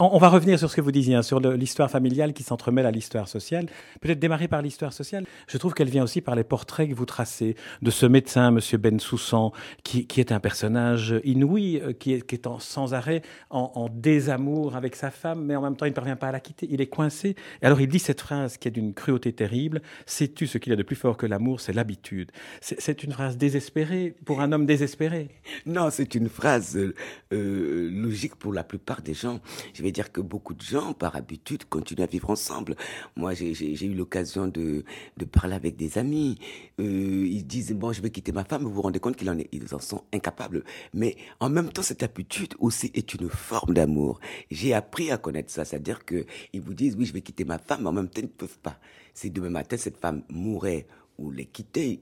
On, va revenir sur ce que vous disiez, hein, sur l'histoire familiale qui s'entremêle à l'histoire sociale. Peut-être démarrer par l'histoire sociale. Je trouve qu'elle vient aussi par les portraits que vous tracez de ce médecin, Monsieur Ben Soussan, qui, est un personnage inouï, euh, qui est, sans arrêt en, désamour avec sa femme, mais en même temps il ne parvient pas à la quitter. Il est coincé. Et alors il dit cette phrase qui est d'une cruauté terrible Sais-tu ce qu'il y a de plus fort que l'amour? C'est l'habitude. C'est une phrase désespérée pour un homme désespéré. Non, c'est une phrase euh, logique pour la plupart des gens. Je vais dire que beaucoup de gens, par habitude, continuent à vivre ensemble. Moi, j'ai eu l'occasion de, de, parler avec des amis. Euh, ils disent, bon, je vais quitter ma femme. Vous vous rendez compte qu'ils en, en sont incapables. Mais en même temps, cette habitude aussi est une forme d'amour. J'ai appris à connaître ça. C'est-à-dire qu'ils vous disent, oui, je vais quitter ma femme, mais en même temps, ils ne peuvent pas. Si demain matin, cette femme mourait ou les quitter,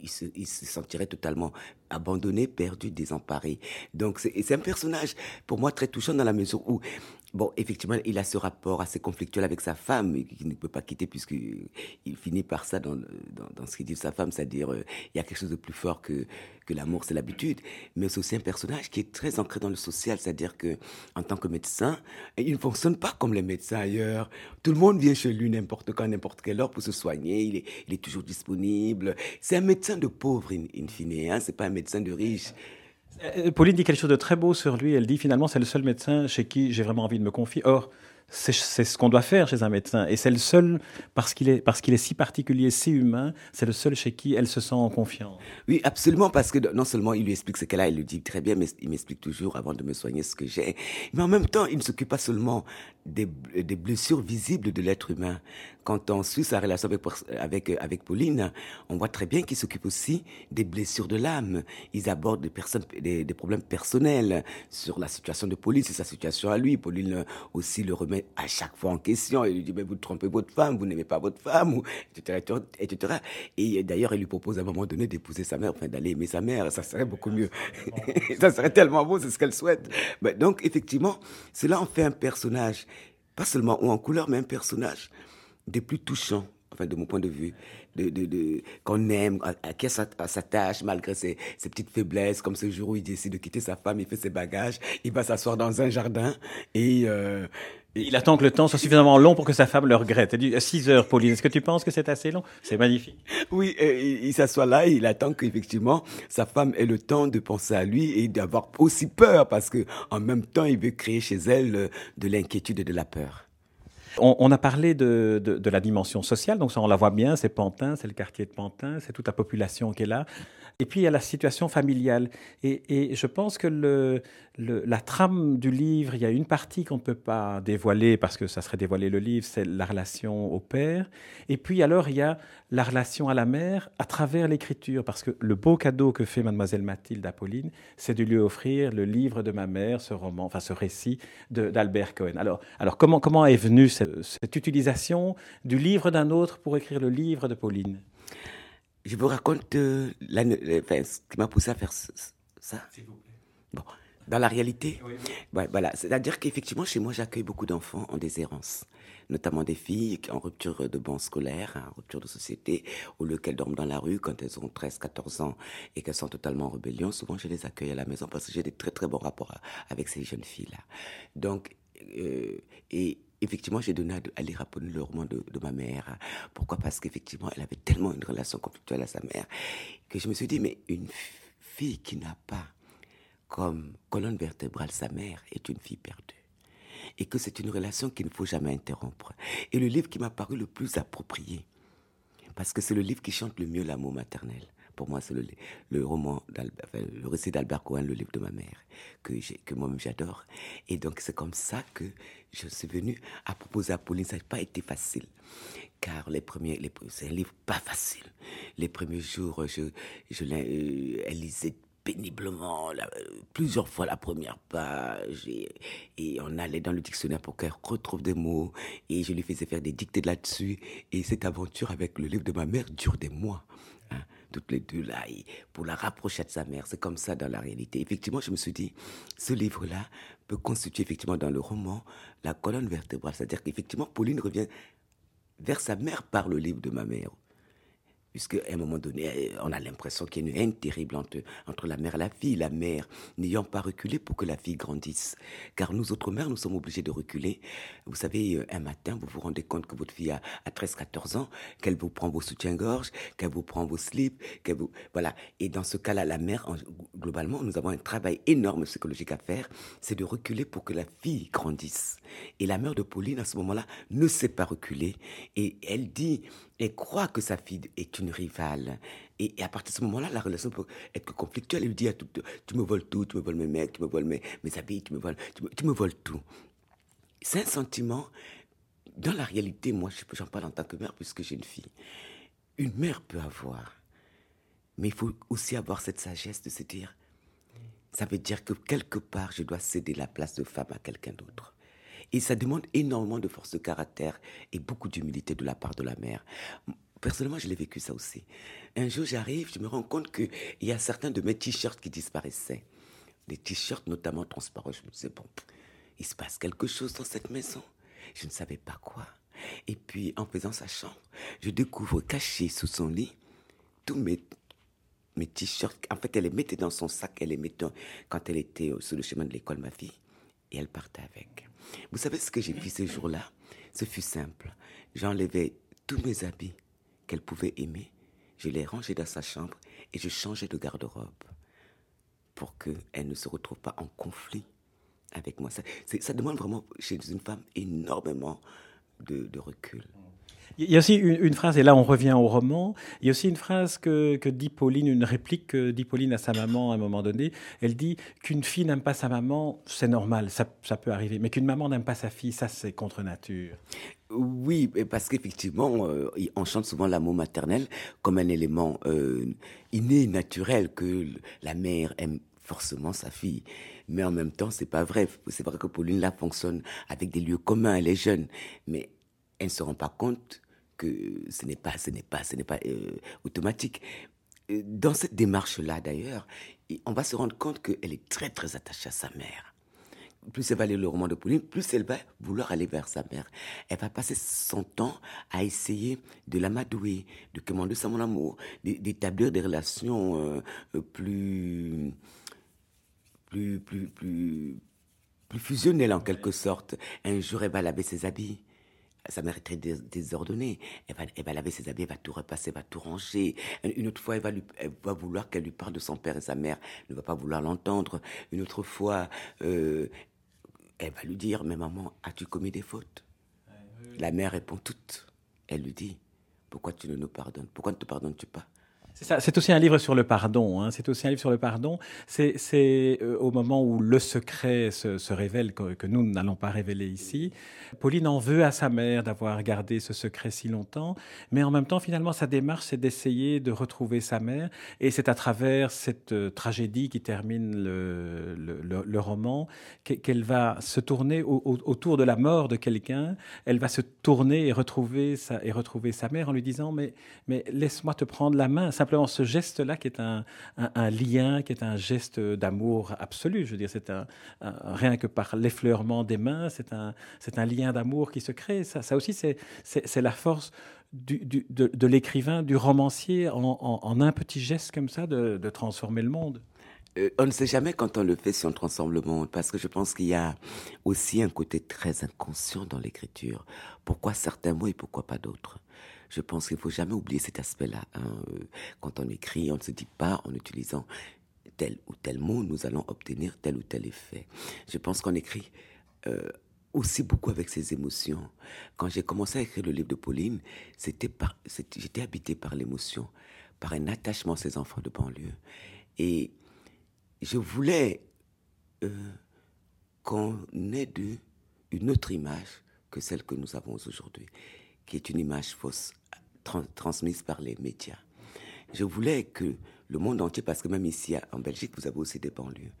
ils, se, se, sentiraient totalement abandonnés, perdus, désemparés. Donc c'est un personnage pour moi très touchant dans la mesure où Bon, effectivement, il a ce rapport assez conflictuel avec sa femme, qu'il ne peut pas quitter puisqu'il finit par ça dans, dans, ce qu'il dit de sa femme, c'est-à-dire euh, il y a quelque chose de plus fort que, que l'amour, c'est l'habitude. Mais c'est aussi un personnage qui est très ancré dans le social, c'est-à-dire que en tant que médecin, il ne fonctionne pas comme les médecins ailleurs. Tout le monde vient chez lui n'importe quand, n'importe quelle heure pour se soigner. Il est, toujours disponible. C'est un médecin de pauvre, in, in fine. Hein? C'est pas un médecin de riche. Euh, Pauline dit quelque chose de très beau sur lui. Elle dit finalement, c'est le seul médecin chez qui j'ai vraiment envie de me confier. Or, c'est ce qu'on doit faire chez un médecin. Et c'est le seul, parce qu'il est, est si particulier, si humain, c'est le seul chez qui elle se sent en confiance. Oui, absolument, parce que non seulement il lui explique ce qu'elle a, il le dit très bien, mais il m'explique toujours avant de me soigner ce que j'ai. Mais en même temps, il ne s'occupe pas seulement des, des blessures visibles de l'être humain. Quand on suit sa relation avec, avec, avec Pauline, on voit très bien qu'il s'occupe aussi des blessures de l'âme. Ils abordent des, personnes, des, des problèmes personnels sur la situation de Pauline, c'est sa situation à lui. Pauline aussi le remet à chaque fois en question. Il lui dit, mais vous trompez votre femme, vous n'aimez pas votre femme, etc., etc. Et d'ailleurs, il lui propose à un moment donné d'épouser sa mère, enfin d'aller aimer sa mère. Ça serait beaucoup mieux. ça serait tellement beau, c'est ce qu'elle souhaite. Mais donc, effectivement, cela en fait un personnage, pas seulement ou en couleur, mais un personnage des plus touchants enfin de mon point de vue, de, de, de qu'on aime, à, qui s'attache malgré ses, ses, petites faiblesses, comme ce jour où il décide de quitter sa femme, il fait ses bagages, il va s'asseoir dans un jardin et, euh, il attend que le temps soit suffisamment long pour que sa femme le regrette. Elle dit 6 heures, Pauline. Est-ce que tu penses que c'est assez long? C'est magnifique. Oui, il, s'assoit là et il attend qu'effectivement sa femme ait le temps de penser à lui et d'avoir aussi peur parce que en même temps il veut créer chez elle euh, de l'inquiétude et de la peur. On, a parlé de, de, la dimension sociale, donc ça on la voit bien, c'est Pantin, c'est le quartier de Pantin, c'est toute la population qui est là. Et puis il y a la situation familiale. Et, je pense que la trame du livre, il y a une partie qu'on ne peut pas dévoiler parce que ça serait dévoiler le livre, c'est la relation au père. Et puis alors il y a la relation à la mère à travers l'écriture, parce que le beau cadeau que fait mademoiselle Mathilde Apolline, c'est de lui offrir le livre de ma mère, ce roman, enfin ce récit d'Albert Cohen. Alors, alors comment, comment est venue cette, cette utilisation du livre d'un autre pour écrire le livre de Pauline je vous raconte euh, ce qui m'a poussé à faire ça. S'il vous plaît. Bon, dans la réalité, voilà, c'est-à-dire qu'effectivement, chez moi, j'accueille beaucoup d'enfants en déshérence, notamment des filles en rupture de banc scolaire, en rupture de société, ou lieu qu'elles dorment dans la rue quand elles ont 13, 14 ans et qu'elles sont totalement en rébellion. Souvent, je les accueille à la maison parce que j'ai des très, très bons rapports avec ces jeunes filles-là. Donc, euh, et effectivement, j'ai donné à, lire le roman de, ma mère. Pourquoi? Parce qu'effectivement, elle avait tellement une relation conflictuelle à sa mère que je me suis dit, mais une fille qui n'a pas comme colonne vertébrale sa mère est une fille perdue. Et que c'est une relation qu'il ne faut jamais interrompre. Et le livre qui m'a paru le plus approprié, parce que c'est le livre qui chante le mieux l'amour maternel pour moi, c'est le, roman, le récit d'Albert Cohen, le livre de ma mère, que, que moi-même j'adore. Et donc, c'est comme ça que je suis venu à proposer à Pauline. Ça n'a pas été facile, car les premiers, c'est un livre pas facile. Les premiers jours, je, euh, elle lisait péniblement plusieurs fois la première page et, on allait dans le dictionnaire pour qu'elle retrouve des mots et je lui faisais faire des dictées là-dessus et cette aventure avec le livre de ma mère dure des mois toutes les deux là, pour la rapprocher de sa mère. C'est comme ça dans la réalité. Effectivement, je me suis dit, ce livre-là peut constituer effectivement dans le roman la colonne vertébrale. C'est-à-dire qu'effectivement, Pauline revient vers sa mère par le livre de ma mère puisqu'à un moment donné, on a l'impression qu'il y a une haine terrible entre, entre la mère et la fille, la mère n'ayant pas reculé pour que la fille grandisse. Car nous autres mères, nous sommes obligés de reculer. Vous savez, euh, un matin, vous vous rendez compte que votre fille a, 13-14 ans, qu'elle vous prend vos soutiens-gorge, qu'elle vous prend vos slips, qu'elle vous... Voilà. Et dans ce cas-là, la mère, globalement, nous avons un travail énorme psychologique à faire, c'est de reculer pour que la fille grandisse. Et la mère de Pauline, à ce moment-là, ne sait pas reculer. Et elle dit, elle croit que sa fille est une rivale. Et, à partir de ce moment-là, la relation peut être conflictuelle. Elle lui dit à tout, tu me voles tout, tu me voles mes mecs, tu me voles mes, mes habits, tu me voles, tu me, voles tout. C'est un sentiment, dans la réalité, moi, j'en parle en tant que mère puisque j'ai une fille. Une mère peut avoir, mais il faut aussi avoir cette sagesse de se dire, ça veut dire que quelque part, je dois céder la place de femme à quelqu'un d'autre. Et ça demande énormément de force de caractère et beaucoup d'humilité de la part de la mère. Personnellement, je l'ai vécu ça aussi. Un jour, j'arrive, je me rends compte qu'il y a certains de mes t-shirts qui disparaissaient. Des t-shirts notamment transparents. Je me disais, bon, il se passe quelque chose dans cette maison. Je ne savais pas quoi. Et puis, en faisant sa chambre, je découvre caché sous son lit tous mes, mes t-shirts. En fait, elle les mettait dans son sac, elle les mettait quand elle était sur le chemin de l'école, ma fille. Et elle partait avec. Vous savez ce que j'ai fait ce jour-là Ce fut simple. J'enlevais tous mes habits qu'elle pouvait aimer, je les rangeais dans sa chambre et je changeais de garde-robe pour qu'elle ne se retrouve pas en conflit avec moi. Ça, demande vraiment chez une femme énormément de recul. Il y a aussi une, phrase, et là on revient au roman, il y a aussi une phrase que, dit Pauline, une réplique que dit Pauline à sa maman à un moment donné. Elle dit qu'une fille n'aime pas sa maman, c'est normal, ça, peut arriver, mais qu'une maman n'aime pas sa fille, ça c'est contre nature. Oui, parce qu'effectivement, euh, on chante souvent l'amour maternel comme un élément euh, inné, naturel, que la mère aime forcément sa fille. Mais en même temps, c'est pas vrai. C'est vrai que Pauline là fonctionne avec des lieux communs, elle est jeune, mais elle ne se rend pas compte que ce n'est pas, ce n'est pas, ce n'est pas euh, automatique. Euh, dans cette démarche-là, d'ailleurs, on va se rendre compte qu'elle est très, très attachée à sa mère. Plus elle va lire le roman de Pauline, plus elle va vouloir aller vers sa mère. Elle va passer son temps à essayer de l'amadouer, de commander mon amour, d'établir des relations euh, plus, plus, plus, plus fusionnelles en quelque sorte. Un jour, elle va laver ses habits sa mère est très désordonnée. Elle va, elle va laver ses habits, elle va tout repasser, elle va tout ranger. Une autre fois, elle va, lui, elle va vouloir qu'elle lui parle de son père et sa mère ne va pas vouloir l'entendre. Une autre fois, euh, elle va lui dire, mais maman, as-tu commis des fautes? La mère répond toutes. Elle lui dit, pourquoi tu ne nous pardonnes Pourquoi ne te pardonnes-tu pas? C'est aussi un livre sur le pardon. Hein. C'est aussi un livre sur le pardon. C'est euh, au moment où le secret se, révèle, que, nous n'allons pas révéler ici. Pauline en veut à sa mère d'avoir gardé ce secret si longtemps, mais en même temps, finalement, sa démarche, c'est d'essayer de retrouver sa mère. Et c'est à travers cette euh, tragédie qui termine le, le, roman qu'elle va se tourner autour de la mort de quelqu'un. Elle va se tourner et retrouver sa, et retrouver sa mère en lui disant mais, mais laisse-moi te prendre la main simplement ce geste-là qui est un, lien, qui est un geste d'amour absolu. Je veux dire, c'est un, rien que par l'effleurement des mains, c'est un, lien d'amour qui se crée. Ça, ça aussi, c'est, la force de, l'écrivain, du romancier, en, un petit geste comme ça, de, transformer le monde. Euh, on ne sait jamais quand on le fait si on transforme le monde, parce que je pense qu'il y a aussi un côté très inconscient dans l'écriture. Pourquoi certains mots et pourquoi pas d'autres? Je pense qu'il faut jamais oublier cet aspect-là. Hein. Euh, quand on écrit, on ne se dit pas en utilisant tel ou tel mot, nous allons obtenir tel ou tel effet. Je pense qu'on écrit euh, aussi beaucoup avec ses émotions. Quand j'ai commencé à écrire le livre de Pauline, j'étais habité par l'émotion, par un attachement à ces enfants de banlieue. Et je voulais euh, qu'on ait de, une autre image que celle que nous avons aujourd'hui qui est une image fausse transmise par les médias. Je voulais que le monde entier, parce que même ici en Belgique, vous avez aussi des banlieues,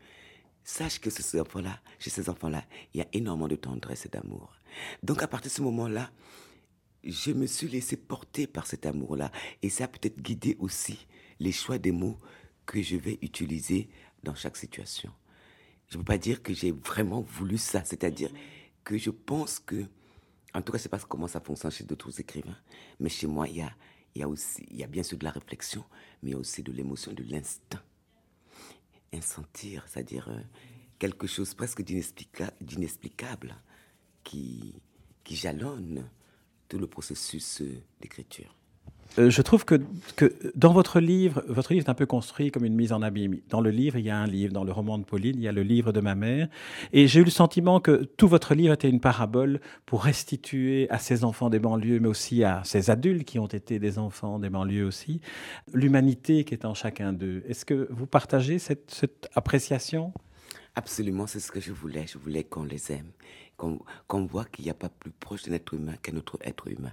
sache que ces enfants-là, chez ces enfants-là, il y a énormément de tendresse et d'amour. Donc à partir de ce moment-là, je me suis laissé porter par cet amour-là. Et ça a peut-être guidé aussi les choix des mots que je vais utiliser dans chaque situation. Je ne veux pas dire que j'ai vraiment voulu ça, c'est-à-dire que je pense que En tout cas, je ne sais pas comment ça fonctionne chez d'autres écrivains, mais chez moi, il y a, y a aussi, il y a bien sûr de la réflexion, mais il y a aussi de l'émotion, de l'instinct. Un sentir, c'est-à-dire euh, quelque chose presque d'inexplicable qui, qui jalonne tout le processus euh, d'écriture. Euh, je trouve que, dans votre livre, votre livre est un peu construit comme une mise en abîme. Dans le livre, il y a un livre. Dans le roman de Pauline, il y a le livre de ma mère. Et j'ai eu le sentiment que tout votre livre était une parabole pour restituer à ces enfants des banlieues, mais aussi à ces adultes qui ont été des enfants des banlieues aussi, l'humanité qui est en chacun d'eux. Est-ce que vous partagez cette, cette appréciation? Absolument, c'est ce que je voulais. Je voulais qu'on les aime, qu'on voit qu'il n'y a pas plus proche d'un être humain qu'un autre être humain.